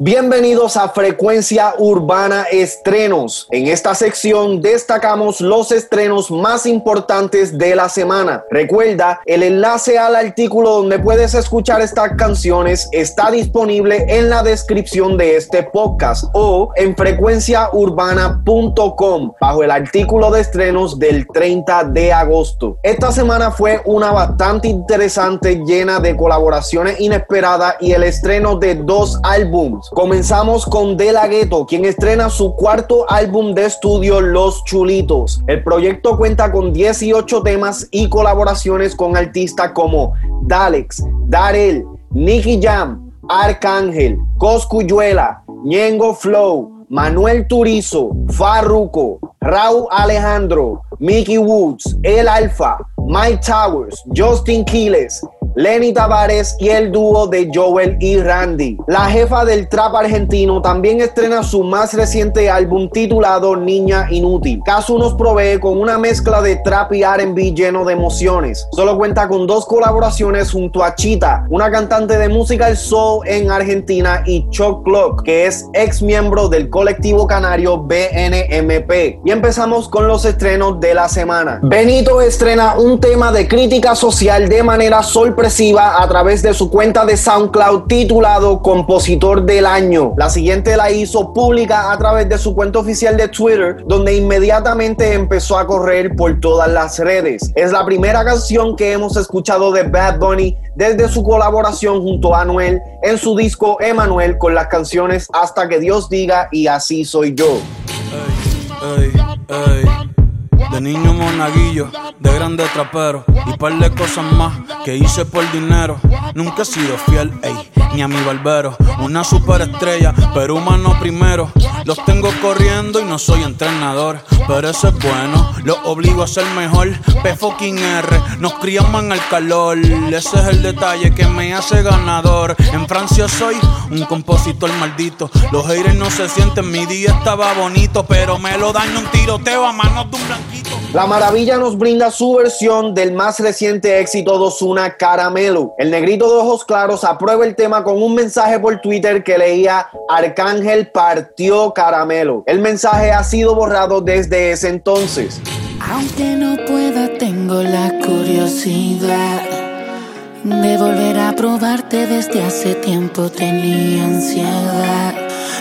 Bienvenidos a Frecuencia Urbana Estrenos. En esta sección destacamos los estrenos más importantes de la semana. Recuerda, el enlace al artículo donde puedes escuchar estas canciones está disponible en la descripción de este podcast o en frecuenciaurbana.com bajo el artículo de estrenos del 30 de agosto. Esta semana fue una bastante interesante llena de colaboraciones inesperadas y el estreno de dos álbumes Comenzamos con De La quien estrena su cuarto álbum de estudio Los Chulitos. El proyecto cuenta con 18 temas y colaboraciones con artistas como Dalex, Darel, Nicky Jam, Arcángel, Coscuyuela, Ñengo Flow, Manuel Turizo, Farruko, Raúl Alejandro, Mickey Woods, El Alfa, Mike Towers, Justin Quiles, Lenny Tavares y el dúo de Joel y Randy. La jefa del trap argentino también estrena su más reciente álbum titulado Niña Inútil. Casu nos provee con una mezcla de trap y RB lleno de emociones. Solo cuenta con dos colaboraciones junto a Chita, una cantante de música soul en Argentina, y Chuck Clock, que es ex miembro del colectivo canario BNMP. Y empezamos con los estrenos de la semana. Benito estrena un tema de crítica social de manera a través de su cuenta de SoundCloud titulado Compositor del Año. La siguiente la hizo pública a través de su cuenta oficial de Twitter, donde inmediatamente empezó a correr por todas las redes. Es la primera canción que hemos escuchado de Bad Bunny desde su colaboración junto a Anuel en su disco Emanuel con las canciones Hasta que Dios diga y así soy yo. De niño monaguillo, de grande trapero y par de cosas más que hice por dinero. Nunca he sido fiel, ey, ni a mi barbero. Una superestrella, pero humano primero. Los tengo corriendo y no soy entrenador, pero eso es bueno. Los obligo a ser mejor. P fucking R, nos criamos en el calor. Ese es el detalle que me hace ganador. En Francia soy un compositor maldito. Los haters no se sienten, mi día estaba bonito, pero me lo daño un tiroteo a manos de un blanquito. La Maravilla nos brinda su versión del más reciente éxito de Ozuna, Caramelo. El negrito de ojos claros aprueba el tema con un mensaje por Twitter que leía Arcángel partió Caramelo. El mensaje ha sido borrado desde ese entonces. Aunque no pueda, tengo la curiosidad de volver a probarte desde hace tiempo. Tenía ansiedad.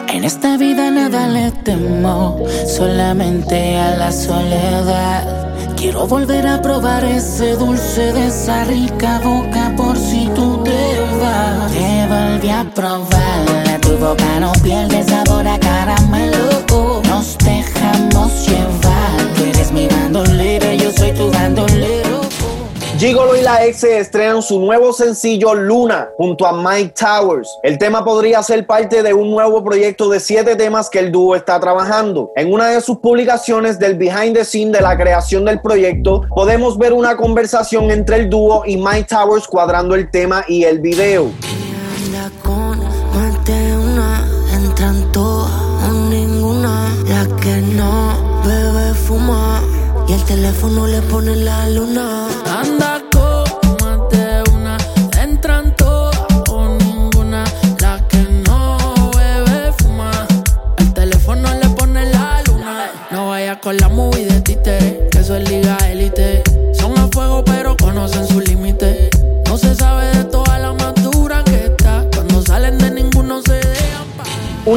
En esta vida nada le temo, solamente a la soledad. Quiero volver a probar ese dulce de esa rica boca por si tú te vas. Te volví a probar, tu boca no pierde sabor Ex estrenan su nuevo sencillo Luna junto a Mike Towers. El tema podría ser parte de un nuevo proyecto de siete temas que el dúo está trabajando. En una de sus publicaciones del behind the scene de la creación del proyecto, podemos ver una conversación entre el dúo y Mike Towers cuadrando el tema y el video.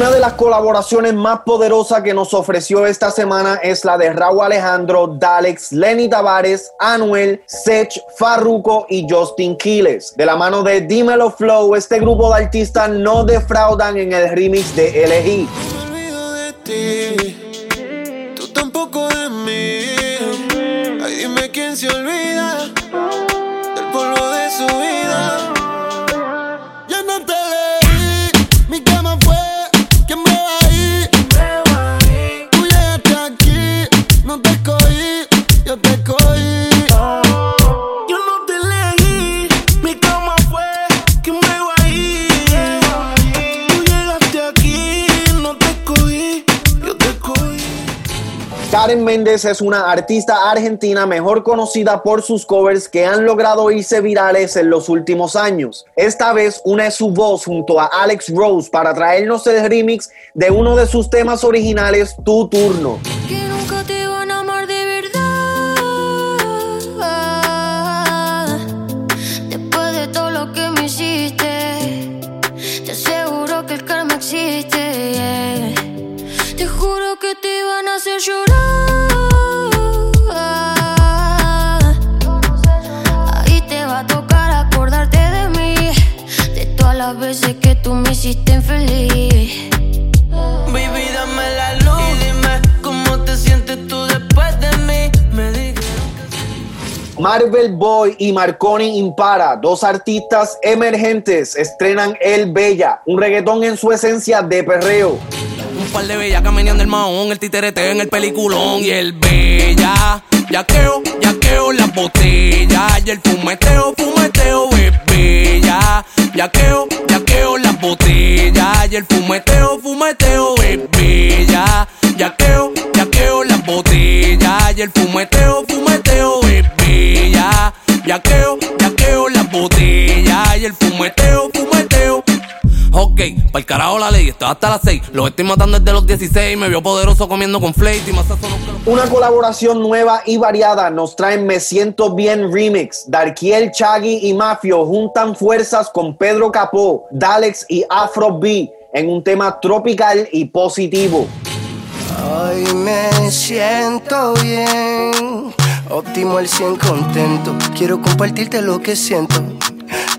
Una de las colaboraciones más poderosas que nos ofreció esta semana es la de Raúl Alejandro, Dalex, Lenny Tavares, Anuel, Sech, Farruko y Justin Quiles. De la mano de Dímelo Flow, este grupo de artistas no defraudan en el remix de LG. Tampoco de mí. Karen Méndez es una artista argentina mejor conocida por sus covers que han logrado irse virales en los últimos años. Esta vez une su voz junto a Alex Rose para traernos el remix de uno de sus temas originales, Tu Turno. Marvel Boy y Marconi Impara, dos artistas emergentes, estrenan El Bella, un reggaetón en su esencia de perreo. Un par de bellas caminando el mahón, el titerete en el peliculón y el Bella. Yaqueo, yaqueo las botellas y el fumeteo, fumeteo es bella. Yaqueo, yaqueo las botellas y el fumeteo, fumeteo es bella. Yaqueo, yaqueo las botellas y el fumeteo, fumeteo es bella. Yaqueo, yaqueo las botellas y el fumeteo, fumeteo. Ok, pa'l carajo la ley, esto hasta las 6. Los estoy matando desde los 16. Me vio poderoso comiendo con flake y más Una colaboración nueva y variada nos trae Me Siento Bien Remix. Darkiel, Chaggy y Mafio juntan fuerzas con Pedro Capó, Dalex y Afro B en un tema tropical y positivo. Hoy me siento bien, óptimo el 100 contento. Quiero compartirte lo que siento.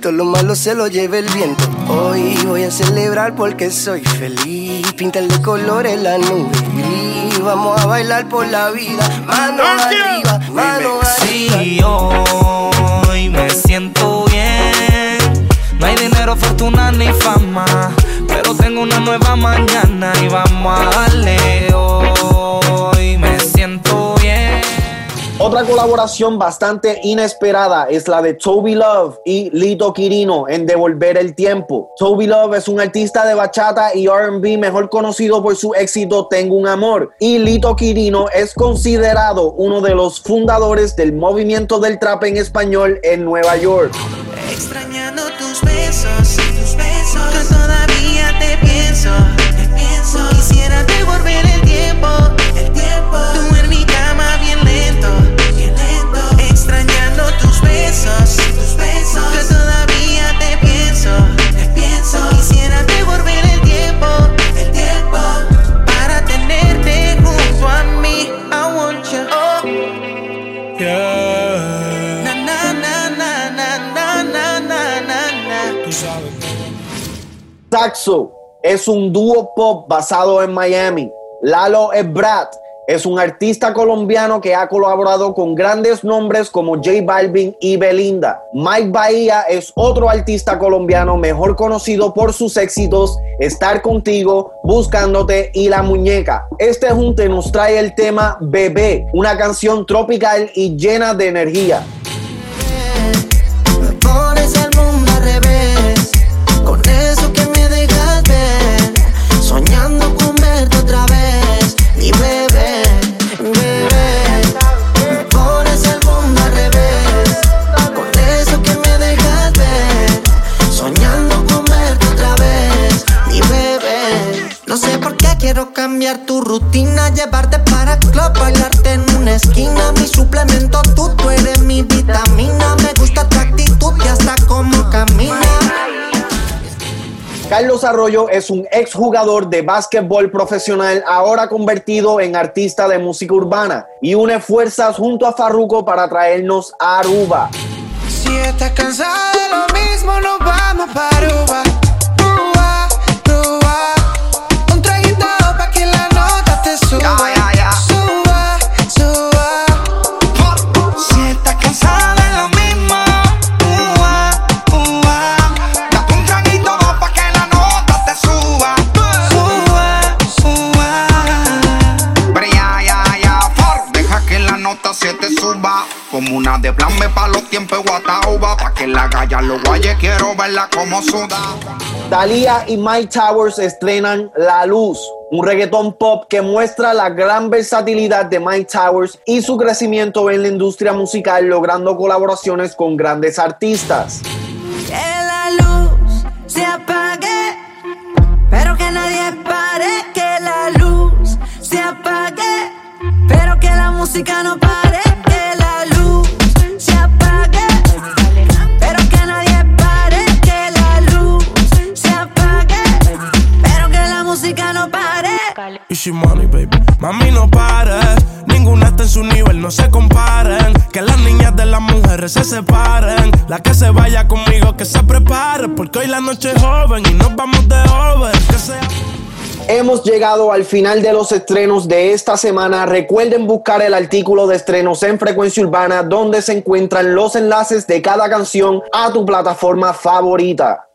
Todo lo malo se lo lleva el viento. Hoy voy a celebrar porque soy feliz. Pintarle colores la nube gris. Vamos a bailar por la vida. Mano arriba, mano arriba. Sí, hoy me siento bien. No hay dinero, fortuna ni fama. Pero tengo una nueva mañana y vamos a darle Otra colaboración bastante inesperada es la de Toby Love y Lito Quirino en Devolver el Tiempo. Toby Love es un artista de bachata y RB mejor conocido por su éxito Tengo un Amor y Lito Quirino es considerado uno de los fundadores del movimiento del trap en español en Nueva York. Es un dúo pop basado en Miami. Lalo Ebrat es un artista colombiano que ha colaborado con grandes nombres como J Balvin y Belinda. Mike Bahía es otro artista colombiano mejor conocido por sus éxitos Estar contigo, Buscándote y La Muñeca. Este junte nos trae el tema Bebé, una canción tropical y llena de energía. Quiero cambiar tu rutina. Llevarte para club, bailarte en una esquina. Mi suplemento, tú, tú eres mi vitamina. Me gusta tu actitud y hasta cómo caminas. Carlos Arroyo es un exjugador de básquetbol profesional ahora convertido en artista de música urbana y une fuerzas junto a Farruko para traernos a Aruba. Si estás cansada de lo mismo, nos vamos para. Aruba, guaye, quiero verla como suda. Thalía y Mike Towers estrenan La Luz, un reggaetón pop que muestra la gran versatilidad de Mike Towers y su crecimiento en la industria musical logrando colaboraciones con grandes artistas. Que la luz se apague, pero que nadie pare. Que la luz se apague, pero que la música no pare. Easy money, baby. Mami, no pares. Ninguna está en su nivel, no se comparen. Que las niñas de las mujeres se separen. La que se vaya conmigo, que se prepare. Porque hoy la noche es joven y nos vamos de over. Que sea. Hemos llegado al final de los estrenos de esta semana. Recuerden buscar el artículo de estrenos en Frecuencia Urbana donde se encuentran los enlaces de cada canción a tu plataforma favorita.